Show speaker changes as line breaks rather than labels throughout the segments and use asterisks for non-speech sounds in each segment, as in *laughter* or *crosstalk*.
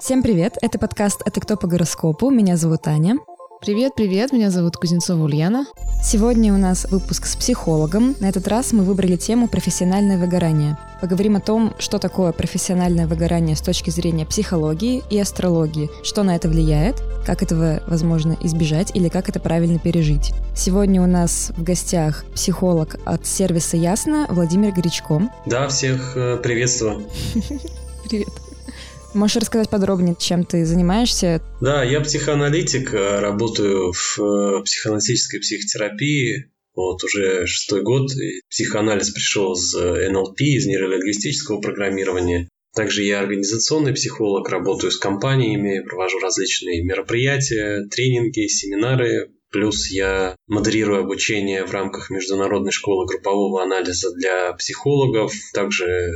Всем привет! Это подкаст «Это кто по гороскопу?» Меня зовут Аня.
Привет, привет, меня зовут Кузнецова Ульяна.
Сегодня у нас выпуск с психологом. На этот раз мы выбрали тему «Профессиональное выгорание». Поговорим о том, что такое профессиональное выгорание с точки зрения психологии и астрологии, что на это влияет, как этого возможно избежать или как это правильно пережить. Сегодня у нас в гостях психолог от сервиса Ясно Владимир Горячко.
Да, всех э, приветствую. *laughs*
Привет. Можешь рассказать подробнее, чем ты занимаешься?
Да, я психоаналитик, э, работаю в э, психоаналитической психотерапии. Вот уже шестой год. Психоанализ пришел из э, НЛП, из нейролингвистического программирования. Также я организационный психолог, работаю с компаниями, провожу различные мероприятия, тренинги, семинары. Плюс я модерирую обучение в рамках Международной школы группового анализа для психологов. Также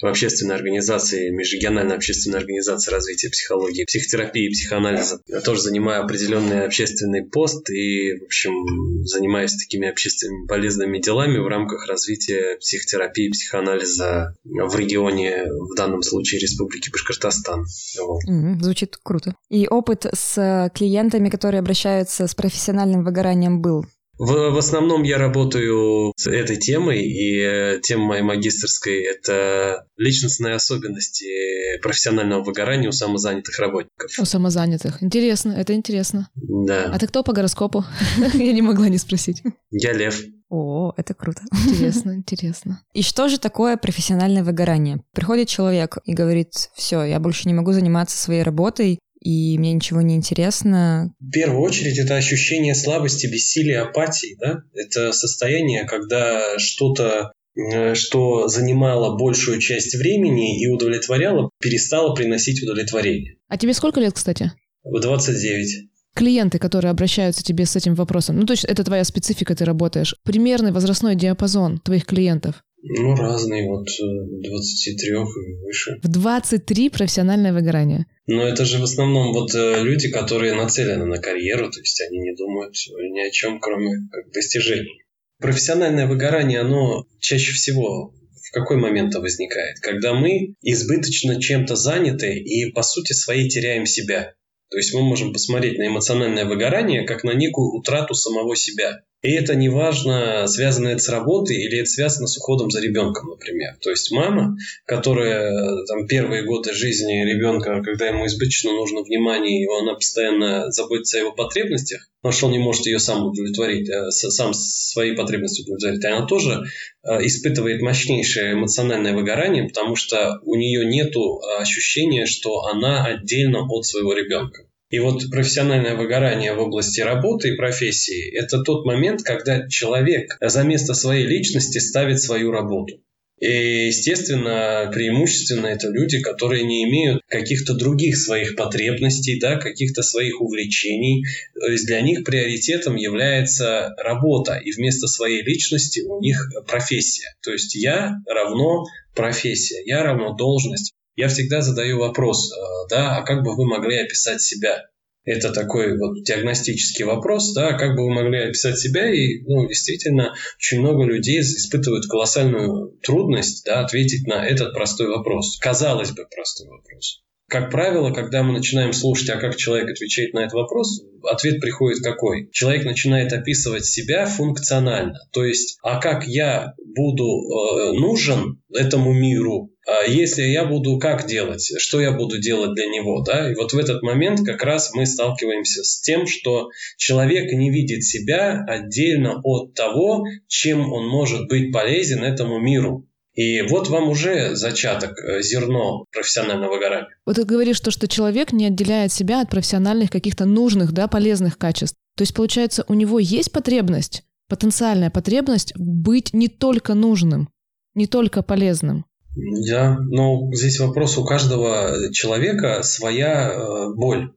в общественной организации, межрегиональной общественной организации развития психологии, психотерапии психоанализа. Я тоже занимаю определенный общественный пост и, в общем, занимаюсь такими общественными полезными делами в рамках развития психотерапии психоанализа в регионе, в данном случае Республики Башкортостан.
Вот. Mm, звучит круто. И опыт с клиентами, которые обращаются с профессиональным выгоранием был
в, в основном я работаю с этой темой, и э, тема моей магистрской – это личностные особенности профессионального выгорания у самозанятых работников.
У самозанятых. Интересно, это интересно.
Да.
А ты кто по гороскопу? *laughs* Я не могла не спросить.
Я лев.
О, это круто.
Интересно, интересно.
И что же такое профессиональное выгорание? Приходит человек и говорит, все, я больше не могу заниматься своей работой, и мне ничего не интересно.
В первую очередь это ощущение слабости, бессилия, апатии. Да? Это состояние, когда что-то э, что занимало большую часть времени и удовлетворяло, перестало приносить удовлетворение.
А тебе сколько лет, кстати?
В 29
клиенты, которые обращаются тебе с этим вопросом, ну, то есть это твоя специфика, ты работаешь, примерный возрастной диапазон твоих клиентов?
Ну, разные, вот 23 э, и выше.
В 23 профессиональное выгорание?
Но это же в основном вот э, люди, которые нацелены на карьеру, то есть они не думают ни о чем, кроме как достижений. Профессиональное выгорание, оно чаще всего в какой момент возникает? Когда мы избыточно чем-то заняты и по сути своей теряем себя. То есть мы можем посмотреть на эмоциональное выгорание как на некую утрату самого себя. И это не важно, связано это с работой или это связано с уходом за ребенком, например. То есть мама, которая там первые годы жизни ребенка, когда ему избыточно нужно внимание, и она постоянно заботится о его потребностях, потому что он не может ее сам удовлетворить, а сам свои потребности удовлетворить, она тоже а, испытывает мощнейшее эмоциональное выгорание, потому что у нее нет ощущения, что она отдельно от своего ребенка. И вот профессиональное выгорание в области работы и профессии – это тот момент, когда человек за место своей личности ставит свою работу. И, естественно, преимущественно это люди, которые не имеют каких-то других своих потребностей, да, каких-то своих увлечений. То есть для них приоритетом является работа, и вместо своей личности у них профессия. То есть я равно профессия, я равно должность я всегда задаю вопрос, э, да, а как бы вы могли описать себя? Это такой вот диагностический вопрос, да, как бы вы могли описать себя, и, ну, действительно, очень много людей испытывают колоссальную трудность, да, ответить на этот простой вопрос. Казалось бы, простой вопрос. Как правило, когда мы начинаем слушать, а как человек отвечает на этот вопрос, ответ приходит какой? Человек начинает описывать себя функционально. То есть, а как я буду э, нужен этому миру, а если я буду как делать, что я буду делать для него, да, и вот в этот момент как раз мы сталкиваемся с тем, что человек не видит себя отдельно от того, чем он может быть полезен этому миру. И вот вам уже зачаток, э, зерно профессионального выгорания.
Вот ты говоришь то, что человек не отделяет себя от профессиональных каких-то нужных, да, полезных качеств. То есть, получается, у него есть потребность, потенциальная потребность быть не только нужным, не только полезным.
Да, но здесь вопрос у каждого человека своя э, боль,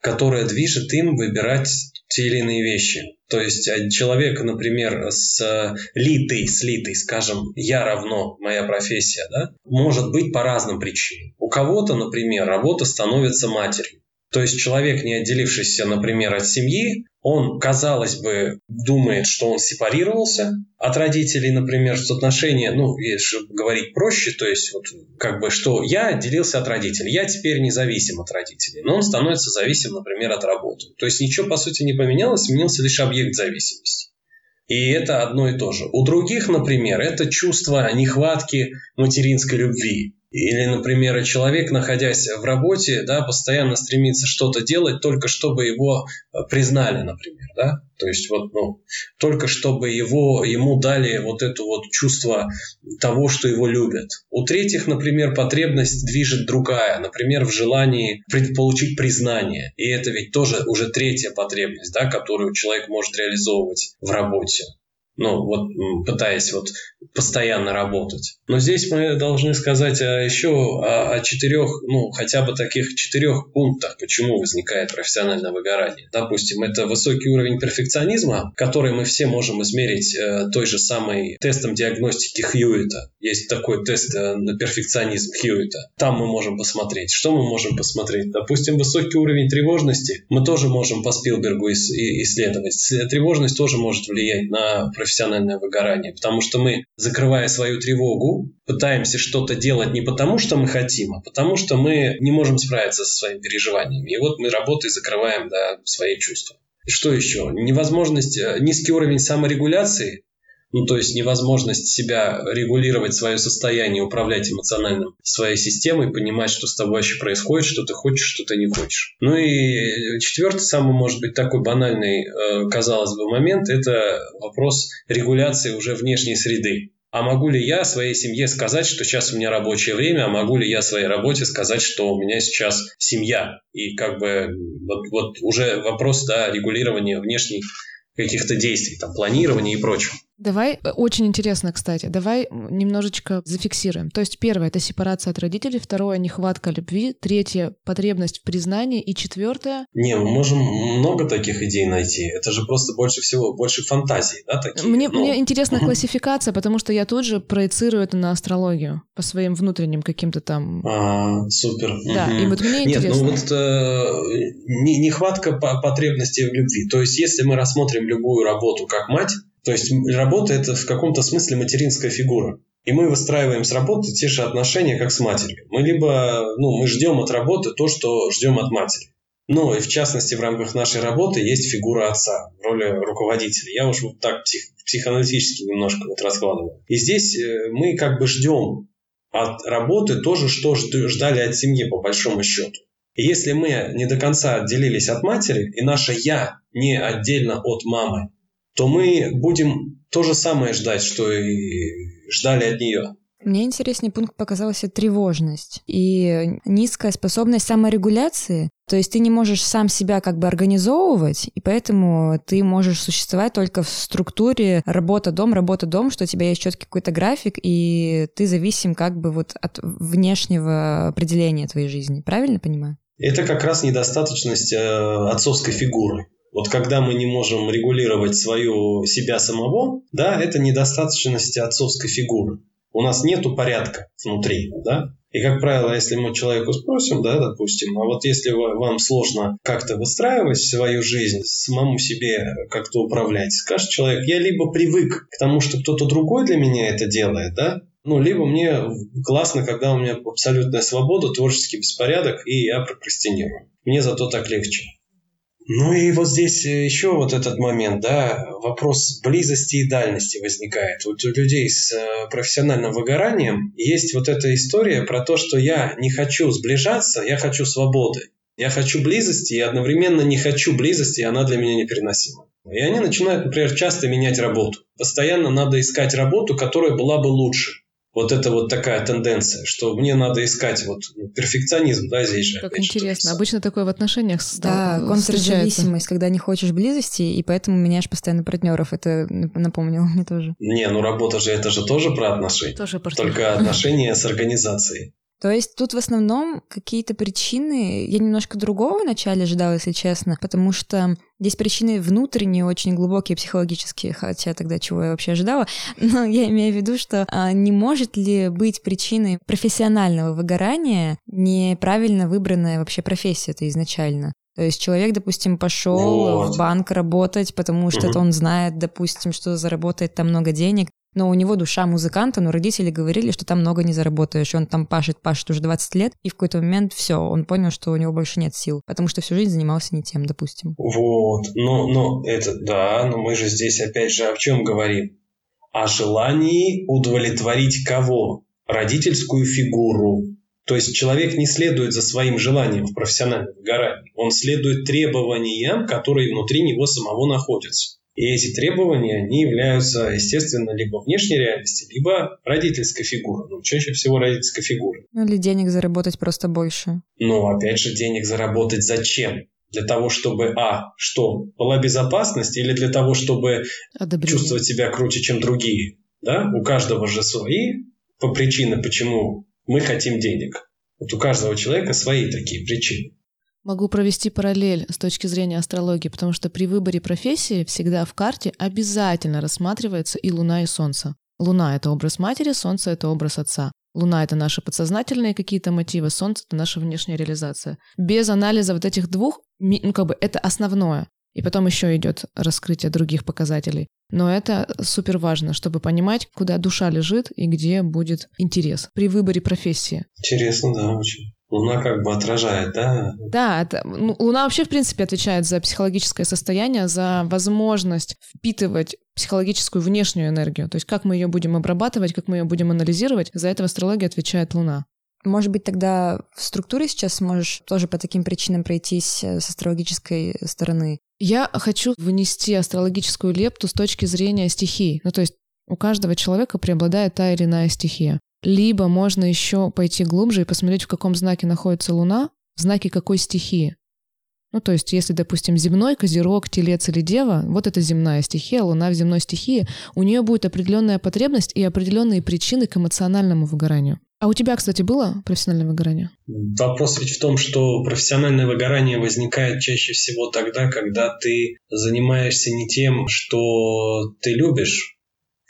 которая движет им выбирать те или иные вещи. То есть человек, например, с литой, с литой, скажем, я равно моя профессия, да, может быть по разным причинам. У кого-то, например, работа становится матерью. То есть человек, не отделившийся, например, от семьи, он, казалось бы, думает, что он сепарировался от родителей, например, что отношения, ну, если говорить проще, то есть вот как бы, что я отделился от родителей, я теперь независим от родителей, но он становится зависим, например, от работы. То есть ничего, по сути, не поменялось, сменился лишь объект зависимости. И это одно и то же. У других, например, это чувство нехватки материнской любви. Или, например, человек, находясь в работе, да, постоянно стремится что-то делать, только чтобы его э, признали, например. Да? То есть вот, ну, только чтобы его, ему дали вот это вот чувство того, что его любят. У третьих, например, потребность движет другая, например, в желании получить признание. И это ведь тоже уже третья потребность, да, которую человек может реализовывать в работе ну, вот пытаясь вот постоянно работать. Но здесь мы должны сказать а еще о, о четырех, ну, хотя бы таких четырех пунктах, почему возникает профессиональное выгорание. Допустим, это высокий уровень перфекционизма, который мы все можем измерить э, той же самой тестом диагностики Хьюита. Есть такой тест э, на перфекционизм Хьюита. Там мы можем посмотреть. Что мы можем посмотреть? Допустим, высокий уровень тревожности мы тоже можем по Спилбергу исследовать. Тревожность тоже может влиять на профессиональное выгорание, потому что мы, закрывая свою тревогу, пытаемся что-то делать не потому, что мы хотим, а потому что мы не можем справиться со своими переживаниями. И вот мы работой закрываем да, свои чувства. Что еще? Невозможность, э, низкий уровень саморегуляции ну, то есть невозможность себя регулировать свое состояние, управлять эмоциональным своей системой, понимать, что с тобой вообще происходит, что ты хочешь, что ты не хочешь. Ну и четвертый, самый, может быть, такой банальный, э, казалось бы, момент, это вопрос регуляции уже внешней среды. А могу ли я своей семье сказать, что сейчас у меня рабочее время, а могу ли я своей работе сказать, что у меня сейчас семья? И как бы вот, вот уже вопрос да, регулирования внешней каких-то действий, там, планирования и прочего.
Давай, э, очень интересно, кстати, давай немножечко зафиксируем. То есть первое — это сепарация от родителей, второе — нехватка любви, третье — потребность в признании, и четвертое...
Не, мы можем много таких идей найти. Это же просто больше всего, больше фантазий, да, такие?
Мне, ну... мне интересна классификация, потому что я тут же проецирую это на астрологию по своим внутренним каким-то там...
А, супер.
Да, угу. и вот мне Нет,
интересно... ну вот э, нехватка потребности в любви. То есть если мы рассмотрим любую работу как мать, то есть работа – это в каком-то смысле материнская фигура. И мы выстраиваем с работы те же отношения, как с матерью. Мы либо, ну, мы ждем от работы то, что ждем от матери. Ну, и в частности, в рамках нашей работы есть фигура отца в роли руководителя. Я уж вот так псих, психоаналитически немножко вот раскладываю. И здесь э, мы как бы ждем от работы тоже, что ждали от семьи, по большому счету. И если мы не до конца отделились от матери, и наше «я» не отдельно от мамы, то мы будем то же самое ждать, что и ждали от нее.
Мне интереснее пункт показался тревожность и низкая способность саморегуляции. То есть ты не можешь сам себя как бы организовывать, и поэтому ты можешь существовать только в структуре работа-дом, работа-дом, что у тебя есть четкий какой-то график, и ты зависим как бы вот от внешнего определения твоей жизни. Правильно понимаю?
Это как раз недостаточность э, отцовской фигуры. Вот когда мы не можем регулировать свою себя самого, да, это недостаточность отцовской фигуры. У нас нету порядка внутри, да. И, как правило, если мы человеку спросим, да, допустим, а вот если вам сложно как-то выстраивать свою жизнь, самому себе как-то управлять, скажет человек, я либо привык к тому, что кто-то другой для меня это делает, да, ну, либо мне классно, когда у меня абсолютная свобода, творческий беспорядок, и я прокрастинирую. Мне зато так легче. Ну и вот здесь э, еще вот этот момент, да, вопрос близости и дальности возникает. Вот у людей с э, профессиональным выгоранием есть вот эта история про то, что я не хочу сближаться, я хочу свободы. Я хочу близости и одновременно не хочу близости, и она для меня непереносима. И они начинают, например, часто менять работу. Постоянно надо искать работу, которая была бы лучше вот это вот такая тенденция, что мне надо искать вот перфекционизм, да, здесь же.
Как интересно. Обычно такое в отношениях
Да, контрзависимость, когда не хочешь близости, и поэтому меняешь постоянно партнеров. Это напомнило мне тоже.
Не, ну работа же это же тоже про отношения. Тоже про Только отношения с организацией.
То есть тут в основном какие-то причины, я немножко другого вначале ожидала, если честно, потому что здесь причины внутренние, очень глубокие, психологические, хотя тогда чего я вообще ожидала, *laughs* но я имею в виду, что а, не может ли быть причиной профессионального выгорания неправильно выбранная вообще профессия это изначально? То есть человек, допустим, пошел вот. в банк работать, потому что угу. он знает, допустим, что заработает там много денег, но у него душа музыканта, но родители говорили, что там много не заработаешь, он там пашет, пашет уже 20 лет, и в какой-то момент все, он понял, что у него больше нет сил, потому что всю жизнь занимался не тем, допустим.
Вот, но, но это, да, но мы же здесь опять же о чем говорим? О желании удовлетворить кого? Родительскую фигуру. То есть человек не следует за своим желанием в профессиональном выгорании. Он следует требованиям, которые внутри него самого находятся. И эти требования, они являются, естественно, либо внешней реальности, либо родительской фигурой. Ну, чаще всего родительской фигурой.
Ну, или денег заработать просто больше.
Но, опять же, денег заработать зачем? Для того, чтобы, а, что, была безопасность, или для того, чтобы Одобрение. чувствовать себя круче, чем другие? Да? У каждого же свои по причины, почему мы хотим денег. Вот у каждого человека свои такие причины.
Могу провести параллель с точки зрения астрологии, потому что при выборе профессии всегда в карте обязательно рассматривается и Луна, и Солнце. Луна — это образ матери, Солнце — это образ отца. Луна — это наши подсознательные какие-то мотивы, Солнце — это наша внешняя реализация. Без анализа вот этих двух, ну как бы это основное. И потом еще идет раскрытие других показателей. Но это супер важно, чтобы понимать, куда душа лежит и где будет интерес при выборе профессии.
Интересно, да, очень. Луна как бы отражает, да?
Да, это, ну, Луна вообще, в принципе, отвечает за психологическое состояние, за возможность впитывать психологическую внешнюю энергию. То есть как мы ее будем обрабатывать, как мы ее будем анализировать, за это в астрологии отвечает Луна.
Может быть, тогда в структуре сейчас можешь тоже по таким причинам пройтись э, с астрологической стороны?
Я хочу внести астрологическую лепту с точки зрения стихий. Ну, то есть у каждого человека преобладает та или иная стихия. Либо можно еще пойти глубже и посмотреть, в каком знаке находится Луна, в знаке какой стихии. Ну, то есть, если, допустим, земной, козерог, телец или дева, вот это земная стихия, луна в земной стихии, у нее будет определенная потребность и определенные причины к эмоциональному выгоранию. А у тебя, кстати, было профессиональное выгорание?
Вопрос ведь в том, что профессиональное выгорание возникает чаще всего тогда, когда ты занимаешься не тем, что ты любишь,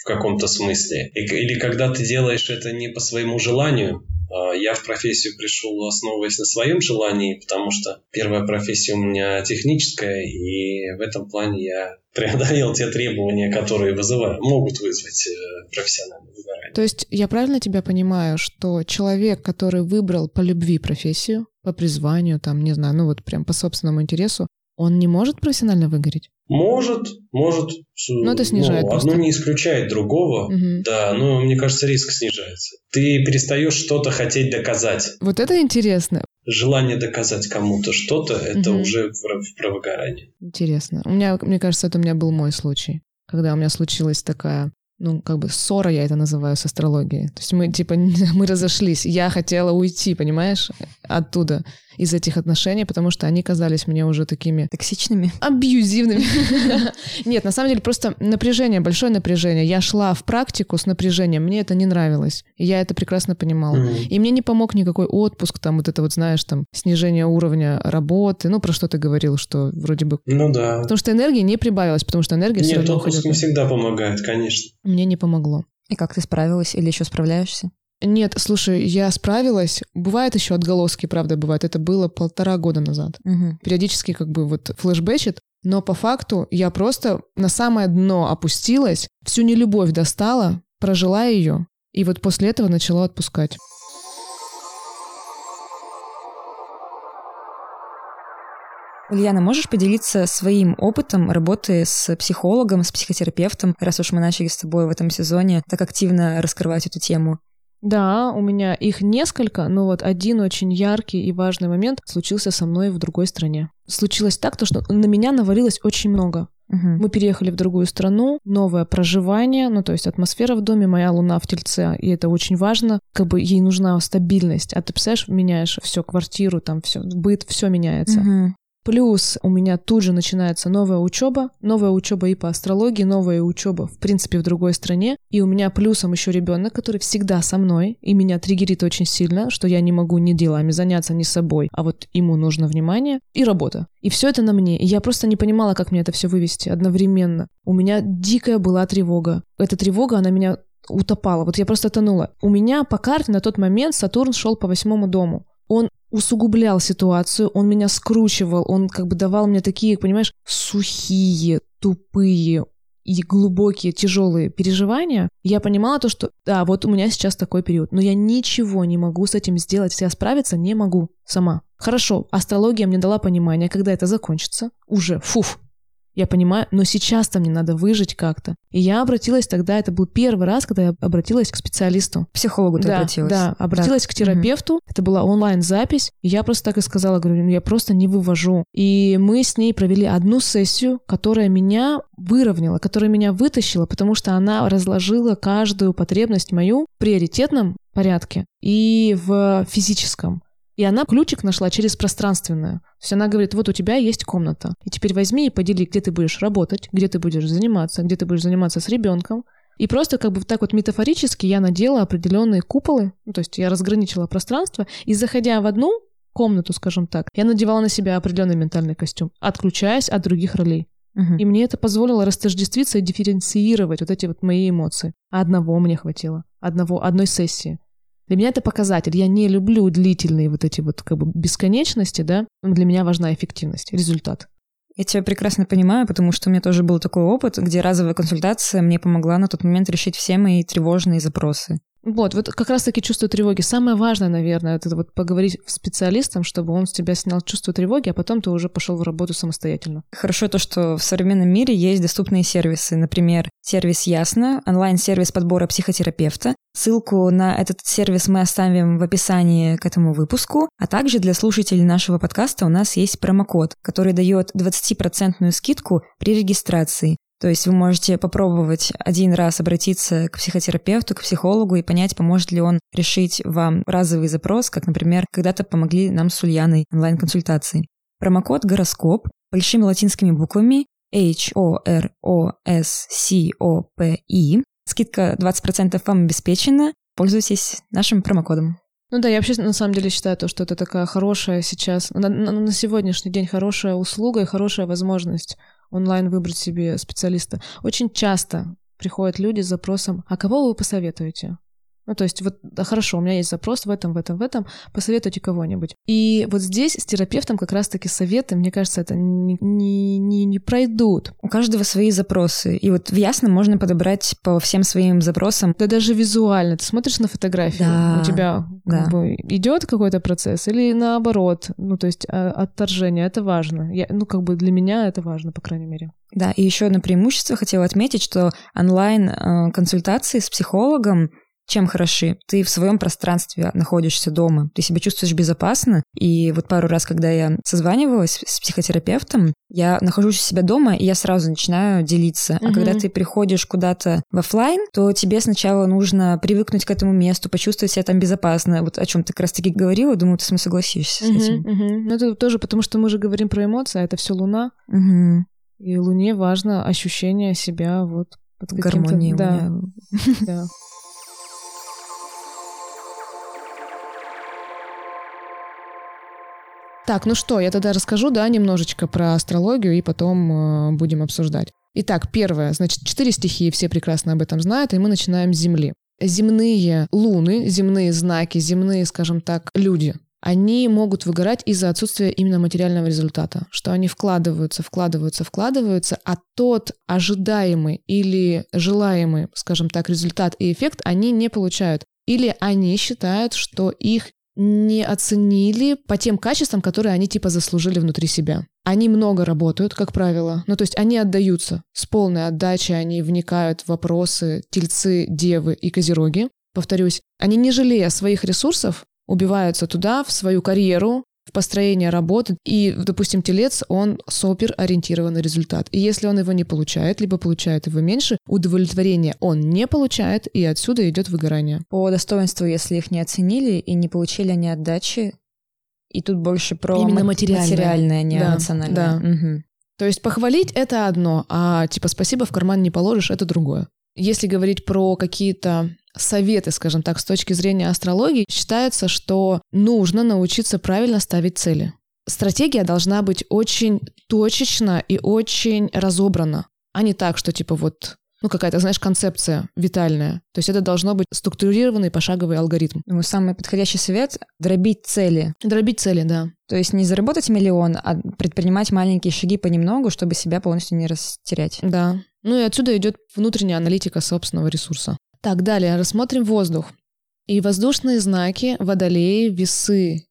в каком-то смысле. Или когда ты делаешь это не по своему желанию, а, я в профессию пришел, основываясь на своем желании, потому что первая профессия у меня техническая, и в этом плане я *laughs* преодолел те требования, которые вызывают, могут вызвать э, профессиональное выгорание.
То есть я правильно тебя понимаю, что человек, который выбрал по любви профессию, по призванию, там, не знаю, ну вот прям по собственному интересу, он не может профессионально выгореть?
Может, может.
Но это снижает ну,
просто. Одно не исключает другого. Угу. Да, но мне кажется, риск снижается. Ты перестаешь что-то хотеть доказать.
Вот это интересно.
Желание доказать кому-то что-то, это угу. уже в, про выгорание.
Интересно. У меня, мне кажется, это у меня был мой случай. Когда у меня случилась такая ну, как бы ссора, я это называю, с астрологией. То есть мы, типа, *laughs* мы разошлись. Я хотела уйти, понимаешь, оттуда из этих отношений, потому что они казались мне уже такими...
Токсичными?
Абьюзивными. *laughs* *laughs* Нет, на самом деле просто напряжение, большое напряжение. Я шла в практику с напряжением, мне это не нравилось. И я это прекрасно понимала. И мне не помог никакой отпуск, там вот это вот, знаешь, там снижение уровня работы, ну, про что ты говорил, что вроде бы...
Ну да.
Потому что энергии не прибавилось, потому что энергия
Нет, отпуск не всегда помогает, конечно.
Мне не помогло.
И как ты справилась или еще справляешься?
Нет, слушай, я справилась. Бывает еще отголоски, правда, бывает. Это было полтора года назад. Угу. Периодически как бы вот флешбэчит, но по факту я просто на самое дно опустилась, всю нелюбовь достала, прожила ее, и вот после этого начала отпускать.
Ульяна, можешь поделиться своим опытом работы с психологом, с психотерапевтом, раз уж мы начали с тобой в этом сезоне так активно раскрывать эту тему?
Да, у меня их несколько, но вот один очень яркий и важный момент случился со мной в другой стране. Случилось так, то, что на меня навалилось очень много. Угу. Мы переехали в другую страну, новое проживание, ну то есть атмосфера в доме, моя луна в тельце, и это очень важно. Как бы ей нужна стабильность. А ты представляешь, меняешь все, квартиру, там все, быт, все меняется. Угу. Плюс у меня тут же начинается новая учеба, новая учеба и по астрологии, новая учеба, в принципе, в другой стране. И у меня плюсом еще ребенок, который всегда со мной, и меня триггерит очень сильно, что я не могу ни делами заняться, ни собой, а вот ему нужно внимание и работа. И все это на мне. И я просто не понимала, как мне это все вывести одновременно. У меня дикая была тревога. Эта тревога, она меня утопала. Вот я просто тонула. У меня по карте на тот момент Сатурн шел по восьмому дому. Он усугублял ситуацию, он меня скручивал, он как бы давал мне такие, понимаешь, сухие, тупые и глубокие, тяжелые переживания, я понимала то, что да, вот у меня сейчас такой период, но я ничего не могу с этим сделать, я справиться не могу сама. Хорошо, астрология мне дала понимание, когда это закончится, уже, фуф, я понимаю, но сейчас-то мне надо выжить как-то. И я обратилась тогда, это был первый раз, когда я обратилась к специалисту.
Психологу ты
да,
обратилась?
Да, обратилась да. к терапевту. Угу. Это была онлайн-запись. И я просто так и сказала, говорю, ну я просто не вывожу. И мы с ней провели одну сессию, которая меня выровняла, которая меня вытащила, потому что она разложила каждую потребность мою в приоритетном порядке и в физическом. И она ключик нашла через пространственное. То есть она говорит, вот у тебя есть комната. И теперь возьми и подели, где ты будешь работать, где ты будешь заниматься, где ты будешь заниматься с ребенком. И просто как бы так вот метафорически я надела определенные куполы, ну, то есть я разграничила пространство, и заходя в одну комнату, скажем так, я надевала на себя определенный ментальный костюм, отключаясь от других ролей. Угу. И мне это позволило растождествиться и дифференцировать вот эти вот мои эмоции. А одного мне хватило, одного, одной сессии. Для меня это показатель. Я не люблю длительные вот эти вот как бы бесконечности, да. Для меня важна эффективность, результат.
Я тебя прекрасно понимаю, потому что у меня тоже был такой опыт, где разовая консультация мне помогла на тот момент решить все мои тревожные запросы.
Вот, вот как раз-таки чувство тревоги. Самое важное, наверное, это вот поговорить с специалистом, чтобы он с тебя снял чувство тревоги, а потом ты уже пошел в работу самостоятельно.
Хорошо то, что в современном мире есть доступные сервисы. Например, сервис Ясно, онлайн-сервис подбора психотерапевта. Ссылку на этот сервис мы оставим в описании к этому выпуску. А также для слушателей нашего подкаста у нас есть промокод, который дает 20% скидку при регистрации. То есть вы можете попробовать один раз обратиться к психотерапевту, к психологу и понять, поможет ли он решить вам разовый запрос, как, например, когда-то помогли нам с Ульяной онлайн-консультацией. Промокод «Гороскоп» большими латинскими буквами H-O-R-O-S-C-O-P-I. Скидка 20% вам обеспечена. Пользуйтесь нашим промокодом.
Ну да, я вообще на самом деле считаю то, что это такая хорошая сейчас, на, на, на сегодняшний день хорошая услуга и хорошая возможность онлайн выбрать себе специалиста. Очень часто приходят люди с запросом, а кого вы посоветуете? Ну, то есть, вот, да, хорошо, у меня есть запрос в этом, в этом, в этом, посоветуйте кого-нибудь. И вот здесь с терапевтом как раз-таки советы, мне кажется, это не, не, не, не пройдут.
У каждого свои запросы. И вот в Ясно можно подобрать по всем своим запросам.
Да даже визуально. Ты смотришь на фотографию, да, у тебя да. как бы идет какой-то процесс или наоборот, ну, то есть а, отторжение, это важно. Я, ну, как бы для меня это важно, по крайней мере.
Да, и еще одно преимущество хотела отметить, что онлайн-консультации э, с психологом чем хороши? Ты в своем пространстве находишься дома, ты себя чувствуешь безопасно. И вот пару раз, когда я созванивалась с психотерапевтом, я нахожусь у себя дома, и я сразу начинаю делиться. А угу. когда ты приходишь куда-то в офлайн, то тебе сначала нужно привыкнуть к этому месту, почувствовать себя там безопасно. Вот о чем ты как раз-таки говорила, думаю, ты со мной согласишься угу, с этим.
Угу. Ну, это тоже потому, что мы же говорим про эмоции, а это все Луна.
Угу.
И Луне важно ощущение себя вот
под гармонией.
Да. да. Так, ну что, я тогда расскажу, да, немножечко про астрологию и потом э, будем обсуждать. Итак, первое, значит, четыре стихии, все прекрасно об этом знают, и мы начинаем с Земли. Земные луны, земные знаки, земные, скажем так, люди, они могут выгорать из-за отсутствия именно материального результата, что они вкладываются, вкладываются, вкладываются, а тот ожидаемый или желаемый, скажем так, результат и эффект они не получают. Или они считают, что их не оценили по тем качествам, которые они типа заслужили внутри себя. Они много работают, как правило. Ну, то есть они отдаются с полной отдачей, они вникают в вопросы тельцы, девы и козероги. Повторюсь, они не жалея своих ресурсов, убиваются туда, в свою карьеру, в построение работы. И, допустим, телец, он супер ориентированный результат. И если он его не получает, либо получает его меньше, удовлетворение он не получает, и отсюда идет выгорание.
По достоинству, если их не оценили и не получили они отдачи, И тут больше про
Именно
мат-
материальное.
материальное, не
Да,
эмоциональное.
да.
Мгм.
То есть похвалить — это одно, а типа спасибо в карман не положишь — это другое. Если говорить про какие-то советы, скажем так, с точки зрения астрологии, считается, что нужно научиться правильно ставить цели. Стратегия должна быть очень точечна и очень разобрана, а не так, что типа вот ну, какая-то, знаешь, концепция витальная. То есть это должно быть структурированный пошаговый алгоритм.
Думаю, самый подходящий совет — дробить цели.
Дробить цели, да.
То есть не заработать миллион, а предпринимать маленькие шаги понемногу, чтобы себя полностью не растерять.
Да. Ну и отсюда идет внутренняя аналитика собственного ресурса. Так, далее рассмотрим воздух. И воздушные знаки, водолеи, весы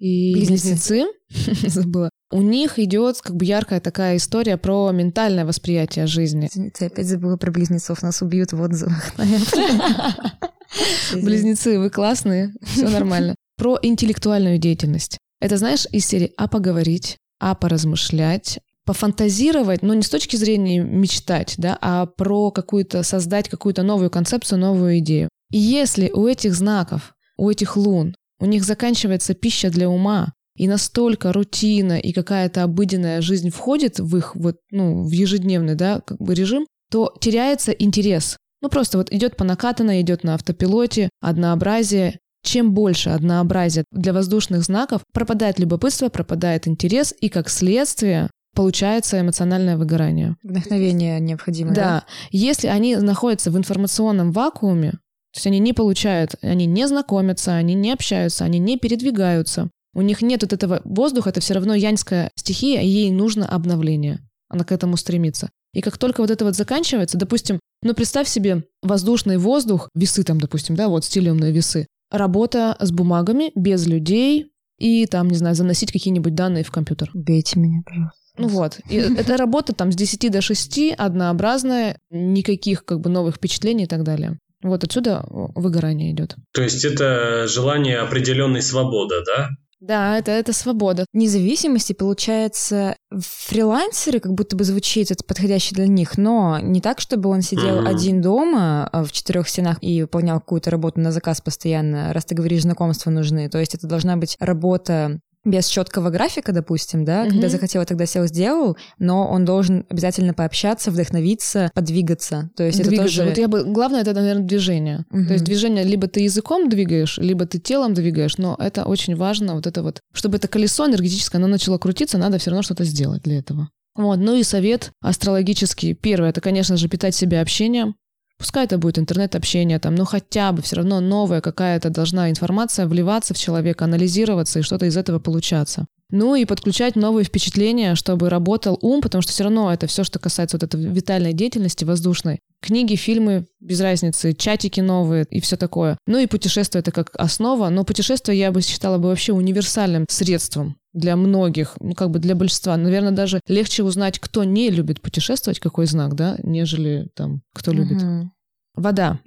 и
Близнецы. *laughs*
забыла. У них идет как бы яркая такая история про ментальное восприятие жизни.
Извините, опять забыла про близнецов, нас убьют в отзывах. *laughs* *laughs*
Близнецы, вы классные, все нормально. Про интеллектуальную деятельность. Это, знаешь, из серии «А поговорить», «А поразмышлять», пофантазировать, но не с точки зрения мечтать, да, а про какую-то, создать какую-то новую концепцию, новую идею. И если у этих знаков, у этих лун, у них заканчивается пища для ума, и настолько рутина и какая-то обыденная жизнь входит в их вот, ну, в ежедневный, да, как бы режим, то теряется интерес. Ну, просто вот идет по накатанной, идет на автопилоте, однообразие. Чем больше однообразия для воздушных знаков, пропадает любопытство, пропадает интерес, и как следствие получается эмоциональное выгорание.
Вдохновение необходимо, да?
Да. Если они находятся в информационном вакууме, то есть они не получают, они не знакомятся, они не общаются, они не передвигаются, у них нет вот этого воздуха, это все равно яньская стихия, и ей нужно обновление. Она к этому стремится. И как только вот это вот заканчивается, допустим, ну представь себе воздушный воздух, весы там, допустим, да, вот стилиумные весы, работа с бумагами, без людей, и там, не знаю, заносить какие-нибудь данные в компьютер.
Убейте меня, пожалуйста.
Ну вот. И эта работа там с 10 до 6, однообразная, никаких как бы новых впечатлений и так далее. Вот отсюда выгорание идет.
То есть это желание определенной свободы, да?
Да, это, это свобода.
Независимости, получается, фрилансеры как будто бы звучит это подходящий для них, но не так, чтобы он сидел
Мгм.
один дома а, в четырех стенах и выполнял какую-то работу на заказ постоянно, раз ты говоришь, знакомства нужны. То есть это должна быть работа без четкого графика, допустим, да, когда
Мгм.
захотел, тогда сел, сделал, но он должен обязательно пообщаться, вдохновиться, подвигаться. То есть
Двигаться.
это тоже...
Вот я бы... Главное, это, наверное, движение.
Мгм.
То есть движение либо ты языком двигаешь, либо ты телом двигаешь, но это очень важно, вот это вот, чтобы это колесо энергетическое, оно начало крутиться, надо все равно что-то сделать для этого. Вот, ну и совет астрологический. Первое, это, конечно же, питать себя общением. Пускай это будет интернет-общение, там, но хотя бы все равно новая какая-то должна информация вливаться в человека, анализироваться и что-то из этого получаться. Ну и подключать новые впечатления, чтобы работал ум, потому что все равно это все, что касается вот этой витальной деятельности воздушной. Книги, фильмы, без разницы, чатики новые и все такое. Ну и путешествие это как основа, но путешествие я бы считала бы вообще универсальным средством для многих, ну как бы для большинства. Наверное, даже легче узнать, кто не любит путешествовать, какой знак, да, нежели там, кто любит.
Мгм.
Вода.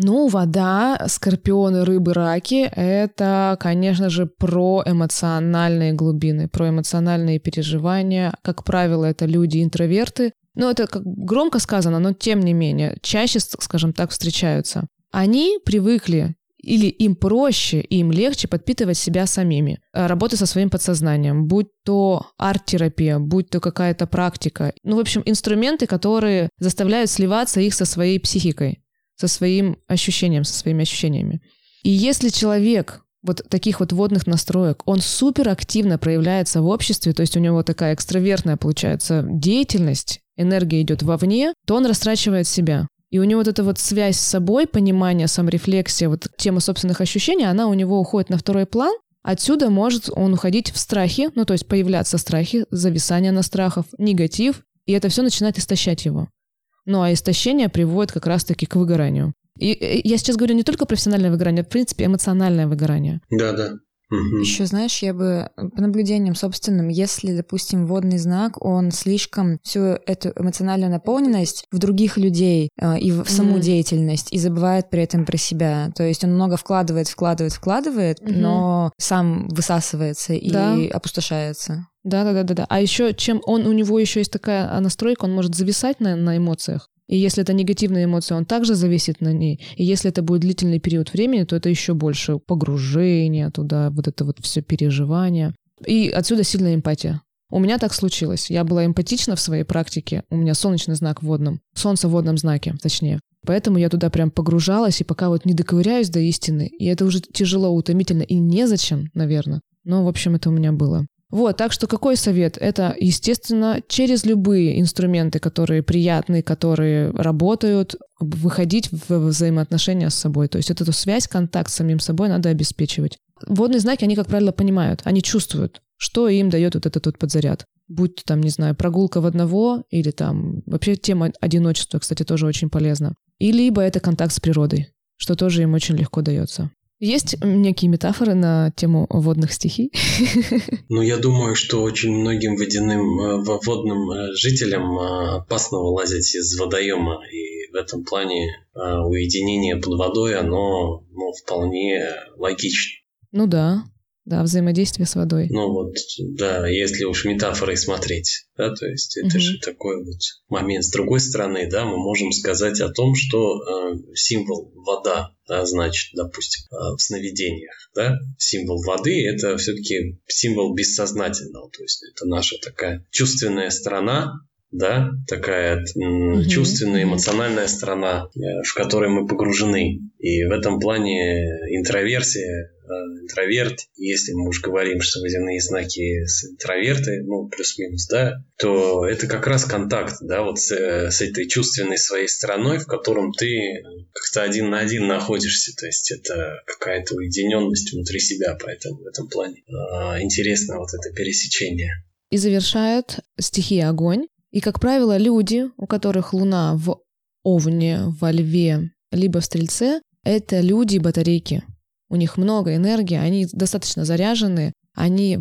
Ну, вода, скорпионы, рыбы, раки — это, конечно же, про эмоциональные глубины, про эмоциональные переживания. Как правило, это люди-интроверты. Ну, это как громко сказано, но тем не менее, чаще, скажем так, встречаются. Они привыкли или им проще, им легче подпитывать себя самими. Э, Работа со своим подсознанием, будь то арт-терапия, будь то какая-то практика. Ну, в общем, инструменты, которые заставляют сливаться их со своей психикой, со своим ощущением, со своими ощущениями. И если человек вот таких вот водных настроек, он супер активно проявляется в обществе, то есть у него такая экстравертная получается деятельность, энергия идет вовне, то он растрачивает себя. И у него вот эта вот связь с собой, понимание, саморефлексия, вот тема собственных ощущений, она у него уходит на второй план. Отсюда может он уходить в страхи, ну то есть появляться страхи, зависание на страхах, негатив, и это все начинает истощать его. Ну а истощение приводит как раз-таки к выгоранию. И э, я сейчас говорю не только профессиональное выгорание, а в принципе эмоциональное выгорание.
Да, да. Мгм.
Еще, знаешь, я бы по наблюдениям собственным, если, допустим, водный знак, он слишком всю эту эмоциональную наполненность в других людей э, и в саму деятельность и забывает при этом про себя. То есть он много вкладывает, вкладывает, вкладывает,
Мгм.
но сам высасывается и
Да.
опустошается.
Да, да, да, да, да. А еще чем он у него еще есть такая а, настройка, он может зависать на, на эмоциях. И если это негативная эмоция, он также зависит на ней. И если это будет длительный период времени, то это еще больше погружение туда, вот это вот все переживание. И отсюда сильная эмпатия. У меня так случилось. Я была эмпатична в своей практике. У меня солнечный знак в водном. Солнце в водном знаке, точнее. Поэтому я туда прям погружалась, и пока вот не доковыряюсь до истины, и это уже тяжело, утомительно, и незачем, наверное. Но, в общем, это у меня было. Вот, так что какой совет? Это, естественно, через любые инструменты, которые приятные, которые работают, выходить в взаимоотношения с собой. То есть эту связь, контакт с самим собой надо обеспечивать. Водные знаки, они, как правило, понимают, они чувствуют, что им дает вот этот вот подзаряд. Будь то там, не знаю, прогулка в одного, или там вообще тема одиночества, кстати, тоже очень полезна. И либо это контакт с природой, что тоже им очень легко дается. Есть некие метафоры на тему водных стихий? *laughs*
Ну, я думаю, что очень многим водяным, э, водным э, жителям э, опасно вылазить из водоема. И в этом плане уединение под водой, оно ну, вполне логично.
Ну да, да, взаимодействие с водой.
Ну вот, да, если уж метафорой смотреть, да, то есть это угу. же такой вот момент. С другой стороны, да, мы можем сказать о том, что э, символ вода, да, значит, допустим, э, в сновидениях, да, символ воды это все-таки символ бессознательного, то есть это наша такая чувственная сторона, да, такая угу. чувственная, эмоциональная сторона, э, в которой мы погружены. И в этом плане интроверсия Э, интроверт. Если мы уж говорим, что водяные знаки с интроверты, ну, плюс-минус, да, то это как раз контакт, да, вот с, э, с этой чувственной своей стороной, в котором ты как-то один на один находишься. То есть это какая-то уединенность внутри себя, поэтому в этом плане интересно вот это пересечение.
И завершает стихия огонь. И, как правило, люди, у которых Луна в Овне, во Льве, либо в Стрельце, это люди-батарейки у них много энергии, они достаточно заряжены, они,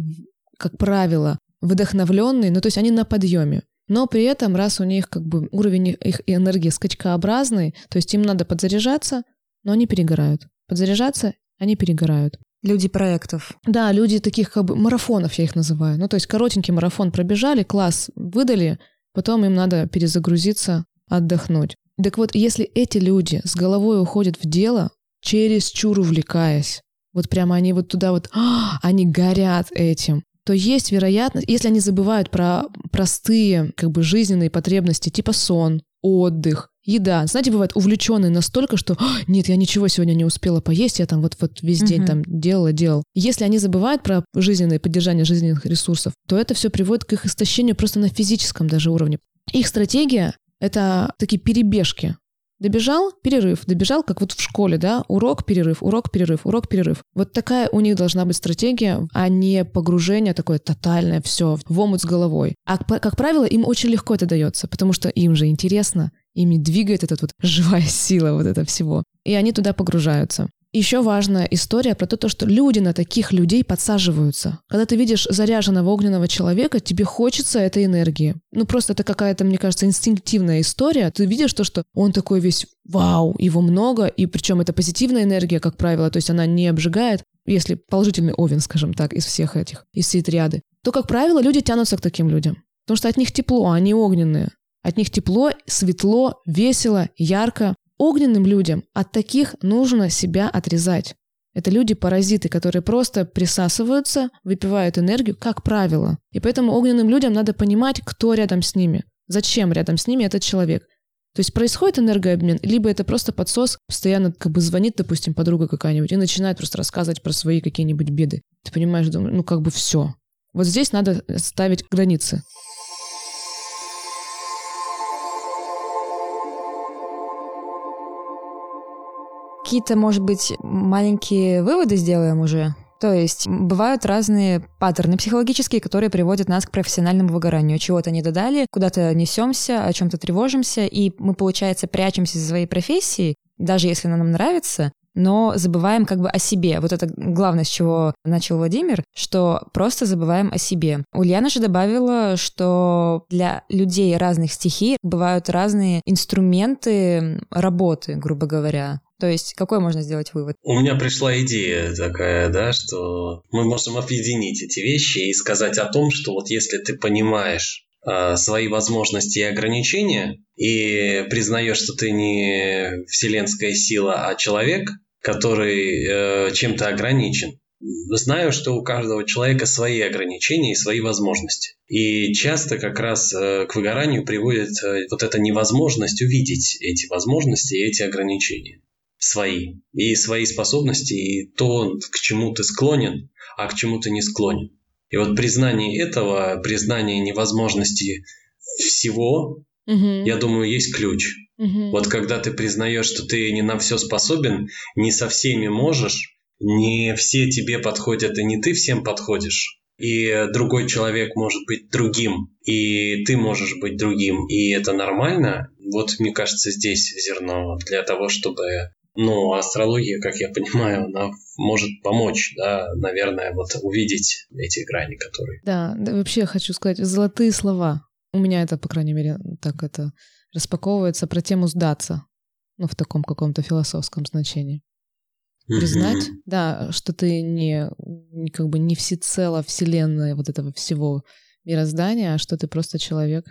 как правило, вдохновленные, ну то есть они на подъеме. Но при этом, раз у них как бы уровень их энергии скачкообразный, то есть им надо подзаряжаться, но они перегорают. Подзаряжаться, они перегорают.
Люди проектов.
Да, люди таких как бы марафонов, я их называю. Ну, то есть коротенький марафон пробежали, класс выдали, потом им надо перезагрузиться, отдохнуть. Так вот, если эти люди с головой уходят в дело, чересчур увлекаясь, вот прямо они вот туда вот, а, они горят этим, то есть вероятность, если они забывают про простые как бы жизненные потребности, типа сон, отдых, еда. Знаете, бывает увлеченные настолько, что «А, нет, я ничего сегодня не успела поесть, я там вот, вот весь день там делала, делал. Если они забывают про жизненное поддержание жизненных ресурсов, то это все приводит к их истощению просто на физическом даже уровне. Их стратегия — это такие перебежки. Добежал, перерыв, добежал, как вот в школе, да, урок, перерыв, урок, перерыв, урок, перерыв. Вот такая у них должна быть стратегия, а не погружение такое тотальное, все, в омут с головой. А, как правило, им очень легко это дается, потому что им же интересно, ими двигает эта вот живая *laughs* сила вот это всего. И они туда погружаются. Еще важная история про то, что люди на таких людей подсаживаются. Когда ты видишь заряженного огненного человека, тебе хочется этой энергии. Ну, просто это какая-то, мне кажется, инстинктивная история. Ты видишь то, что он такой весь вау, его много, и причем это позитивная энергия, как правило, то есть она не обжигает, если положительный овен, скажем так, из всех этих, из всей триады, то, как правило, люди тянутся к таким людям. Потому что от них тепло, они огненные. От них тепло, светло, весело, ярко. Огненным людям от таких нужно себя отрезать. Это люди-паразиты, которые просто присасываются, выпивают энергию, как правило. И поэтому огненным людям надо понимать, кто рядом с ними, зачем рядом с ними этот человек. То есть происходит энергообмен, либо это просто подсос, постоянно как бы звонит, допустим, подруга какая-нибудь и начинает просто рассказывать про свои какие-нибудь беды. Ты понимаешь, думаю, ну как бы все. Вот здесь надо ставить границы.
Какие-то, может быть, маленькие выводы сделаем уже? То есть бывают разные паттерны психологические, которые приводят нас к профессиональному выгоранию. Чего-то не додали, куда-то несемся, о чем-то тревожимся, и мы, получается, прячемся за своей профессией, даже если она нам нравится, но забываем как бы о себе. Вот это главное, с чего начал Владимир, что просто забываем о себе. Ульяна же добавила, что для людей разных стихий бывают разные инструменты работы, грубо говоря. То есть какой можно сделать вывод?
У меня пришла идея такая, да, что мы можем объединить эти вещи и сказать о том, что вот если ты понимаешь, э, свои возможности и ограничения и признаешь, что ты не вселенская сила, а человек, который э, чем-то ограничен, знаю, что у каждого человека свои ограничения и свои возможности. И часто как раз э, к выгоранию приводит э, вот эта невозможность увидеть эти возможности и эти ограничения свои. И свои способности, и то, к чему ты склонен, а к чему ты не склонен. И вот признание этого, признание невозможности всего, угу. я думаю, есть ключ. Угу. Вот когда ты признаешь, что ты не на все способен, не со всеми можешь, не все тебе подходят, и не ты всем подходишь. И другой человек может быть другим, и ты можешь быть другим, и это нормально. Вот, мне кажется, здесь зерно для того, чтобы ну, астрология, как я понимаю, она может помочь, да, наверное, вот увидеть эти грани, которые...
Да, да, вообще хочу сказать, золотые слова. У меня это, по крайней мере, так это распаковывается про тему сдаться, ну, в таком каком-то философском значении признать, mm-hmm. да, что ты не, не как бы не всецело вселенная вот этого всего мироздания, а что ты просто человек.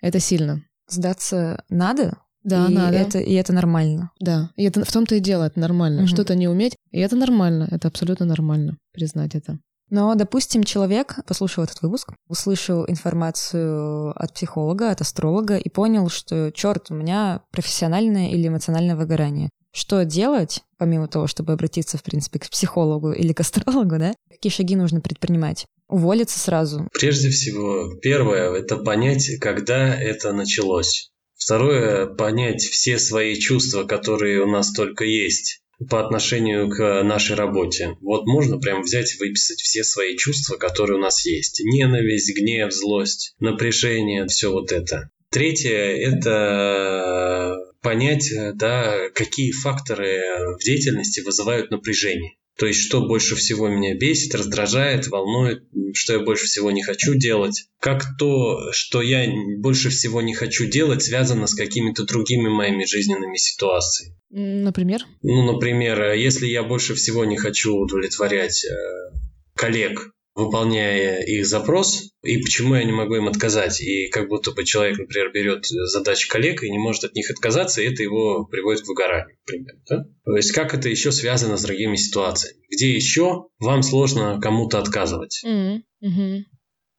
Это сильно.
Сдаться надо?
Да, и надо.
Это, и это нормально.
Да, и это в том-то и дело, это нормально. Mm-hmm. Что-то не уметь, и это нормально, это абсолютно нормально признать это.
Но, допустим, человек послушал этот выпуск, услышал информацию от психолога, от астролога и понял, что, черт, у меня профессиональное или эмоциональное выгорание. Что делать, помимо того, чтобы обратиться, в принципе, к психологу или к астрологу, да? Какие шаги нужно предпринимать? Уволиться сразу?
Прежде всего, первое – это понять, когда это началось. Второе – понять все свои чувства, которые у нас только есть по отношению к нашей работе. Вот можно прям взять и выписать все свои чувства, которые у нас есть. Ненависть, гнев, злость, напряжение, все вот это. Третье – это понять, да, какие факторы в деятельности вызывают напряжение. То есть, что больше всего меня бесит, раздражает, волнует, что я больше всего не хочу делать. Как то, что я больше всего не хочу делать, связано с какими-то другими моими жизненными ситуациями.
Например?
Ну, например, если я больше всего не хочу удовлетворять э, коллег выполняя их запрос, и почему я не могу им отказать. И как будто бы человек, например, берет задачи коллег и не может от них отказаться, и это его приводит к выгоранию, например. Да? То есть как это еще связано с другими ситуациями? Где еще вам сложно кому-то отказывать? Mm-hmm.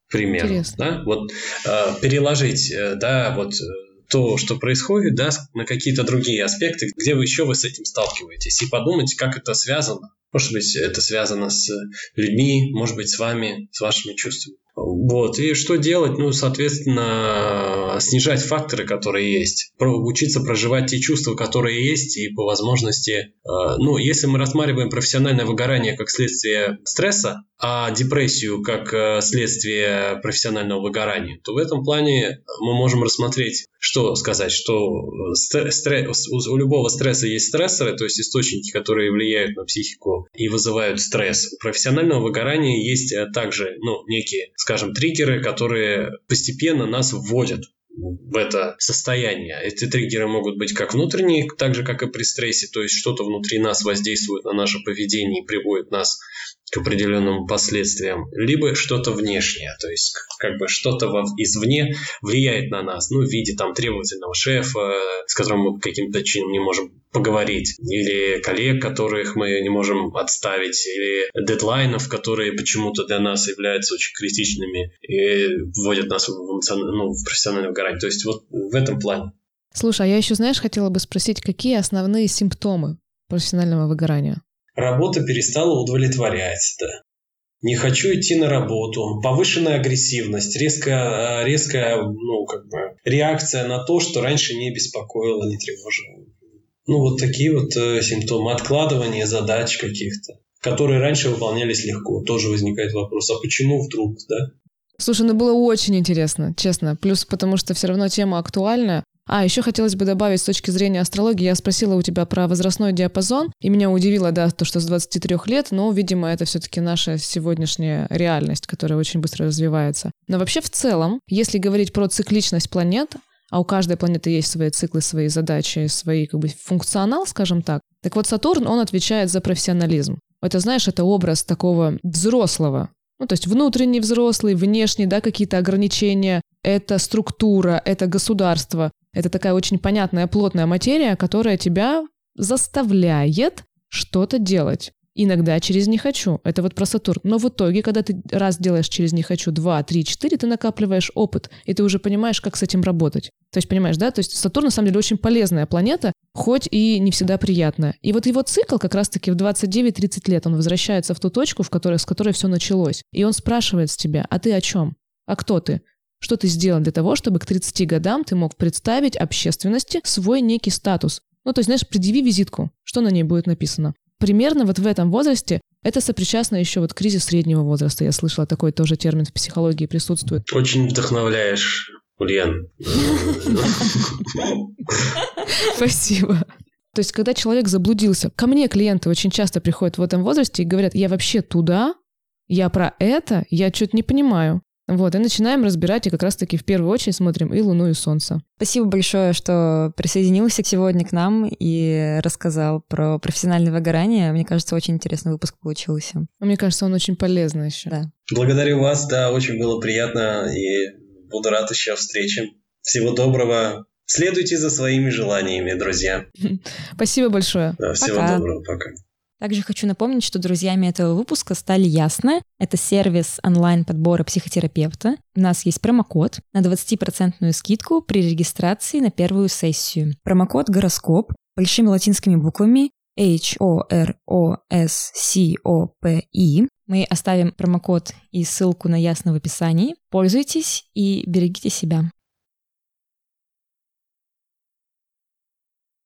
Примерно. Да? Вот э, переложить, э, да, вот э, то, что происходит, да, на какие-то другие аспекты, где вы еще вы с этим сталкиваетесь, и подумать, как это связано может быть, это связано с людьми, может быть, с вами, с вашими чувствами. Вот. И что делать? Ну, соответственно, снижать факторы, которые есть. Учиться проживать те чувства, которые есть, и по возможности... Э, ну, если мы рассматриваем профессиональное выгорание как следствие стресса, а депрессию как э, следствие профессионального выгорания, то в этом плане мы можем рассмотреть, что сказать, что стресс, у любого стресса есть стрессоры, то есть источники, которые влияют на психику и вызывают стресс. У профессионального выгорания есть э, также ну, некие, скажем, триггеры, которые постепенно нас вводят в это состояние. Эти триггеры могут быть как внутренние, так же, как и при стрессе, то есть что-то внутри нас воздействует на наше поведение и приводит нас к определенным последствиям, либо что-то внешнее, то есть как бы что-то извне влияет на нас, ну, в виде там требовательного шефа, с которым мы каким-то чином не можем поговорить, или коллег, которых мы не можем отставить, или дедлайнов, которые почему-то для нас являются очень критичными и вводят нас в, ну, в профессиональное выгорание. То есть вот в этом плане.
Слушай, а я еще, знаешь, хотела бы спросить, какие основные симптомы профессионального выгорания?
Работа перестала удовлетворять, да. Не хочу идти на работу, повышенная агрессивность, резкая, резкая ну, как бы, реакция на то, что раньше не беспокоило, не тревожило. Ну, вот такие вот э, симптомы. Откладывание задач каких-то, которые раньше выполнялись легко. Тоже возникает вопрос, а почему вдруг, да?
Слушай, ну было очень интересно, честно. Плюс потому что все равно тема актуальна. А, еще хотелось бы добавить с точки зрения астрологии, я спросила у тебя про возрастной диапазон, и меня удивило, да, то, что с 23 лет, но, видимо, это все-таки наша сегодняшняя реальность, которая очень быстро развивается. Но вообще в целом, если говорить про цикличность планет, а у каждой планеты есть свои циклы, свои задачи, свои как бы функционал, скажем так. Так вот, Сатурн, он отвечает за профессионализм. Это, знаешь, это образ такого взрослого, ну, то есть внутренний взрослый, внешний, да, какие-то ограничения, это структура, это государство. Это такая очень понятная, плотная материя, которая тебя заставляет что-то делать. Иногда через «не хочу». Это вот про Сатурн. Но в итоге, когда ты раз делаешь через «не хочу», два, три, четыре, ты накапливаешь опыт, и ты уже понимаешь, как с этим работать. То есть, понимаешь, да? То есть Сатурн, на самом деле, очень полезная планета, хоть и не всегда приятная. И вот его цикл как раз-таки в 29-30 лет, он возвращается в ту точку, в которой, с которой все началось. И он спрашивает с тебя, а ты о чем? А кто ты? Что ты сделал для того, чтобы к 30 годам ты мог представить общественности свой некий статус? Ну, то есть, знаешь, предъяви визитку, что на ней будет написано. Примерно вот в этом возрасте это сопричастно еще вот кризис среднего возраста. Я слышала, такой тоже термин в психологии присутствует.
Очень вдохновляешь, Ульян.
Спасибо. То есть, когда человек заблудился, ко мне клиенты очень часто приходят в этом возрасте и говорят, я вообще туда, я про это, я что-то не понимаю. Вот, и начинаем разбирать, и как раз-таки в первую очередь смотрим и Луну, и Солнце.
Спасибо большое, что присоединился сегодня к нам и рассказал про профессиональное выгорание. Мне кажется, очень интересный выпуск получился.
Мне кажется, он очень полезный еще.
Да.
Благодарю вас, да, очень было приятно, и буду рад еще встрече. Всего доброго. Следуйте за своими желаниями, друзья. *laughs*
Спасибо большое.
Да, всего
Пока.
доброго, пока.
Также хочу напомнить, что друзьями этого выпуска стали Ясно. Это сервис онлайн-подбора психотерапевта. У нас есть промокод на 20% скидку при регистрации на первую сессию. Промокод «Гороскоп» большими латинскими буквами H-O-R-O-S-C-O-P-I. Мы оставим промокод и ссылку на Ясно в описании. Пользуйтесь и берегите себя.